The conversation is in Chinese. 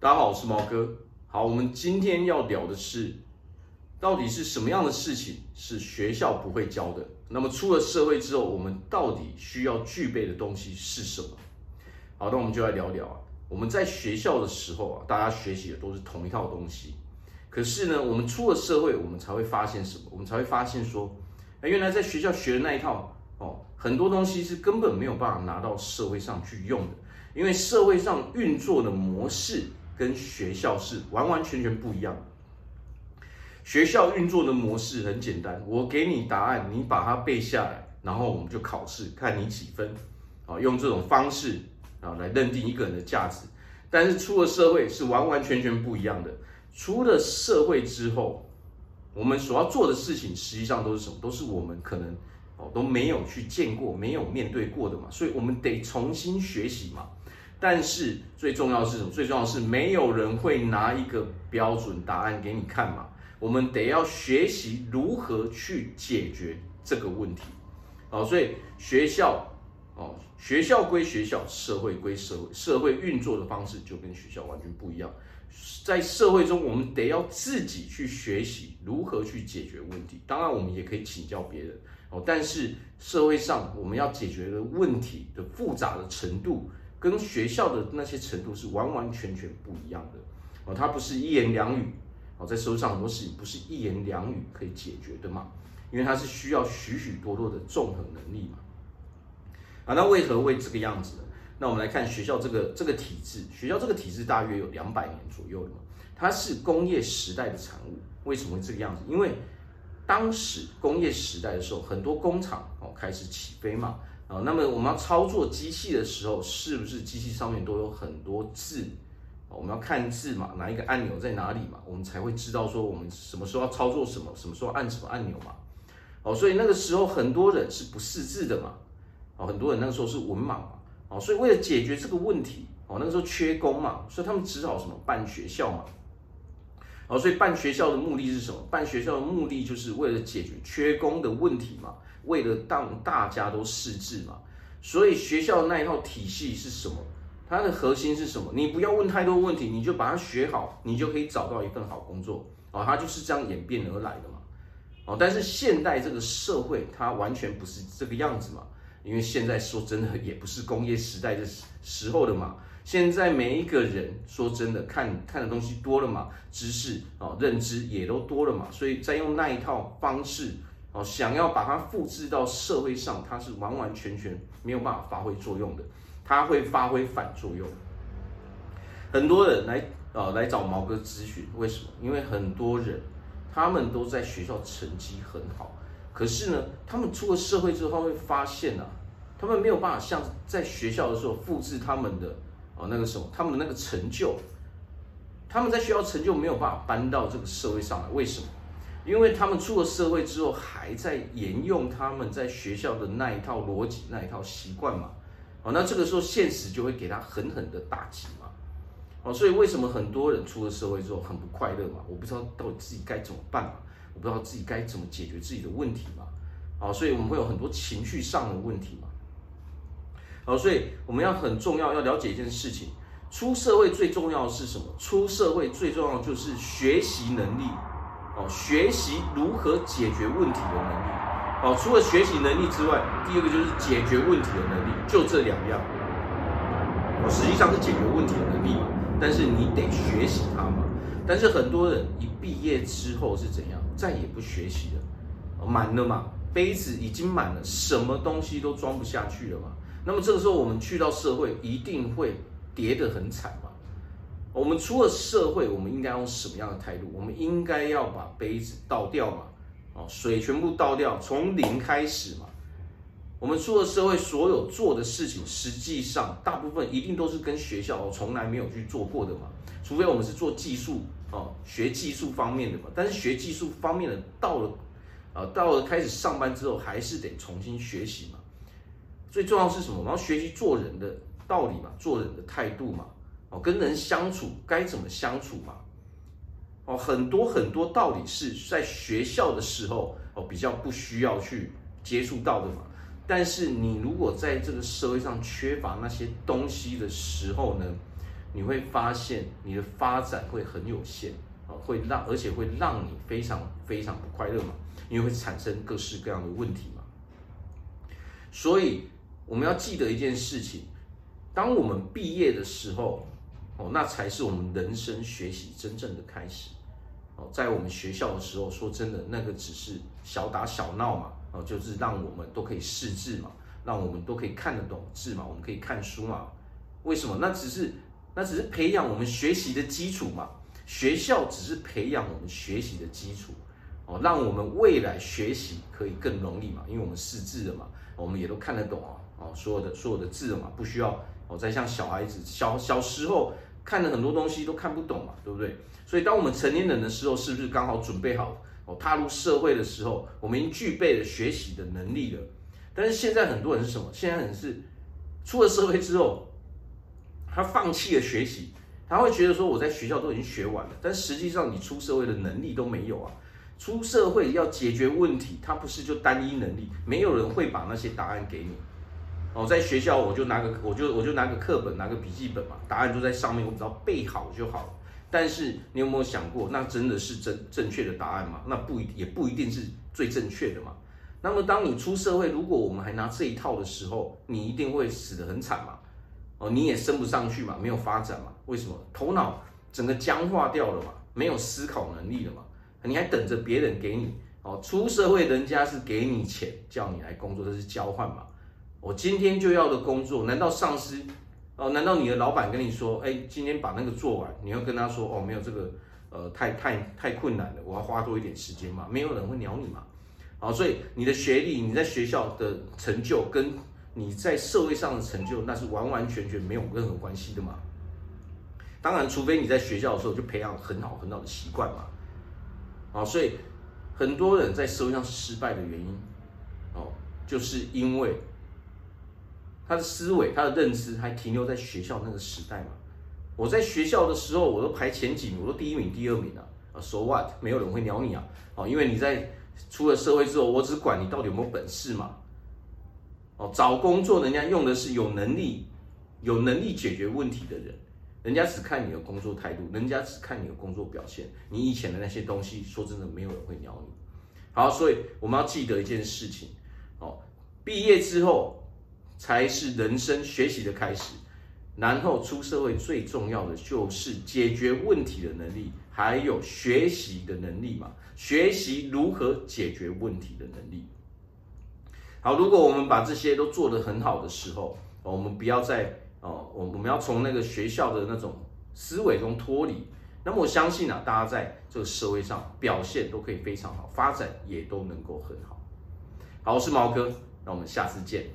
大家好，我是毛哥。好，我们今天要聊的是，到底是什么样的事情是学校不会教的？那么出了社会之后，我们到底需要具备的东西是什么？好，那我们就来聊聊啊。我们在学校的时候啊，大家学习的都是同一套东西。可是呢，我们出了社会，我们才会发现什么？我们才会发现说，原来在学校学的那一套哦，很多东西是根本没有办法拿到社会上去用的。因为社会上运作的模式跟学校是完完全全不一样。学校运作的模式很简单，我给你答案，你把它背下来，然后我们就考试，看你几分，啊，用这种方式啊来认定一个人的价值。但是出了社会是完完全全不一样的。出了社会之后，我们所要做的事情实际上都是什么？都是我们可能哦都没有去见过、没有面对过的嘛，所以我们得重新学习嘛。但是最重要是什么？最重要是没有人会拿一个标准答案给你看嘛。我们得要学习如何去解决这个问题。哦，所以学校哦，学校归学校，社会归社会，社会运作的方式就跟学校完全不一样。在社会中，我们得要自己去学习如何去解决问题。当然，我们也可以请教别人哦。但是社会上我们要解决的问题的复杂的程度，跟学校的那些程度是完完全全不一样的哦，它不是一言两语哦，在社会上很多事情不是一言两语可以解决的嘛，因为它是需要许许多多的综合能力嘛。啊，那为何会这个样子呢？那我们来看学校这个这个体制，学校这个体制大约有两百年左右了嘛，它是工业时代的产物。为什么会这个样子？因为当时工业时代的时候，很多工厂哦开始起飞嘛。啊，那么我们要操作机器的时候，是不是机器上面都有很多字？我们要看字嘛，哪一个按钮在哪里嘛，我们才会知道说我们什么时候要操作什么，什么时候按什么按钮嘛。哦，所以那个时候很多人是不识字的嘛。哦，很多人那个时候是文盲嘛。哦，所以为了解决这个问题，哦，那个时候缺工嘛，所以他们只好什么办学校嘛。哦，所以办学校的目的是什么？办学校的目的就是为了解决缺工的问题嘛。为了让大家都识字嘛，所以学校那一套体系是什么？它的核心是什么？你不要问太多问题，你就把它学好，你就可以找到一份好工作哦！它就是这样演变而来的嘛。哦，但是现代这个社会它完全不是这个样子嘛，因为现在说真的也不是工业时代的时候的嘛。现在每一个人说真的看看的东西多了嘛，知识啊认知也都多了嘛，所以再用那一套方式。哦，想要把它复制到社会上，它是完完全全没有办法发挥作用的，它会发挥反作用。很多人来呃来找毛哥咨询，为什么？因为很多人他们都在学校成绩很好，可是呢，他们出了社会之后，他会发现啊，他们没有办法像在学校的时候复制他们的哦那个时候，他们的那个成就，他们在学校成就没有办法搬到这个社会上来，为什么？因为他们出了社会之后，还在沿用他们在学校的那一套逻辑、那一套习惯嘛，哦，那这个时候现实就会给他狠狠的打击嘛，哦，所以为什么很多人出了社会之后很不快乐嘛？我不知道到底自己该怎么办嘛，我不知道自己该怎么解决自己的问题嘛，哦，所以我们会有很多情绪上的问题嘛，哦，所以我们要很重要要了解一件事情，出社会最重要的是什么？出社会最重要的就是学习能力。哦，学习如何解决问题的能力。哦，除了学习能力之外，第二个就是解决问题的能力，就这两样。哦，实际上是解决问题的能力嘛，但是你得学习它嘛。但是很多人一毕业之后是怎样？再也不学习了，满了嘛，杯子已经满了，什么东西都装不下去了嘛。那么这个时候我们去到社会，一定会跌得很惨嘛。我们出了社会，我们应该用什么样的态度？我们应该要把杯子倒掉嘛？哦，水全部倒掉，从零开始嘛？我们出了社会，所有做的事情，实际上大部分一定都是跟学校从来没有去做过的嘛？除非我们是做技术哦，学技术方面的嘛。但是学技术方面的，到了啊，到了开始上班之后，还是得重新学习嘛。最重要是什么？我们要学习做人的道理嘛，做人的态度嘛。哦，跟人相处该怎么相处嘛？哦，很多很多道理是在学校的时候哦比较不需要去接触到的嘛。但是你如果在这个社会上缺乏那些东西的时候呢，你会发现你的发展会很有限啊，会让而且会让你非常非常不快乐嘛，因为会产生各式各样的问题嘛。所以我们要记得一件事情，当我们毕业的时候，哦，那才是我们人生学习真正的开始。哦，在我们学校的时候，说真的，那个只是小打小闹嘛，哦，就是让我们都可以识字嘛，让我们都可以看得懂字嘛，我们可以看书嘛。为什么？那只是那只是培养我们学习的基础嘛。学校只是培养我们学习的基础，哦，让我们未来学习可以更容易嘛，因为我们识字了嘛，我们也都看得懂啊，哦，所有的所有的字了嘛，不需要哦，再像小孩子小小时候看的很多东西都看不懂嘛，对不对？所以，当我们成年人的时候，是不是刚好准备好哦，踏入社会的时候，我们已经具备了学习的能力了？但是现在很多人是什么？现在人是出了社会之后，他放弃了学习，他会觉得说我在学校都已经学完了，但实际上你出社会的能力都没有啊。出社会要解决问题，它不是就单一能力，没有人会把那些答案给你。哦，在学校我就拿个我就我就拿个课本，拿个笔记本嘛，答案就在上面，我只要背好就好了。但是你有没有想过，那真的是正正确的答案吗？那不一也不一定是最正确的嘛。那么当你出社会，如果我们还拿这一套的时候，你一定会死得很惨嘛。哦，你也升不上去嘛，没有发展嘛。为什么？头脑整个僵化掉了嘛，没有思考能力了嘛。你还等着别人给你？哦，出社会人家是给你钱叫你来工作，这是交换嘛。我今天就要的工作，难道上司？哦，难道你的老板跟你说，哎，今天把那个做完，你要跟他说，哦，没有这个，呃，太太太困难了，我要花多一点时间嘛？没有人会鸟你嘛？好，所以你的学历，你在学校的成就，跟你在社会上的成就，那是完完全全没有任何关系的嘛？当然，除非你在学校的时候就培养很好很好的习惯嘛。啊，所以很多人在社会上失败的原因，哦，就是因为。他的思维，他的认知还停留在学校那个时代嘛？我在学校的时候，我都排前几名，我都第一名、第二名啊。啊，so what？没有人会鸟你啊！哦，因为你在出了社会之后，我只管你到底有没有本事嘛。哦，找工作人家用的是有能力、有能力解决问题的人，人家只看你的工作态度，人家只看你的工作表现。你以前的那些东西，说真的，没有人会鸟你。好，所以我们要记得一件事情，哦，毕业之后。才是人生学习的开始，然后出社会最重要的就是解决问题的能力，还有学习的能力嘛，学习如何解决问题的能力。好，如果我们把这些都做得很好的时候，我们不要再哦，我我们要从那个学校的那种思维中脱离，那么我相信啊，大家在这个社会上表现都可以非常好，发展也都能够很好。好，我是毛哥，那我们下次见。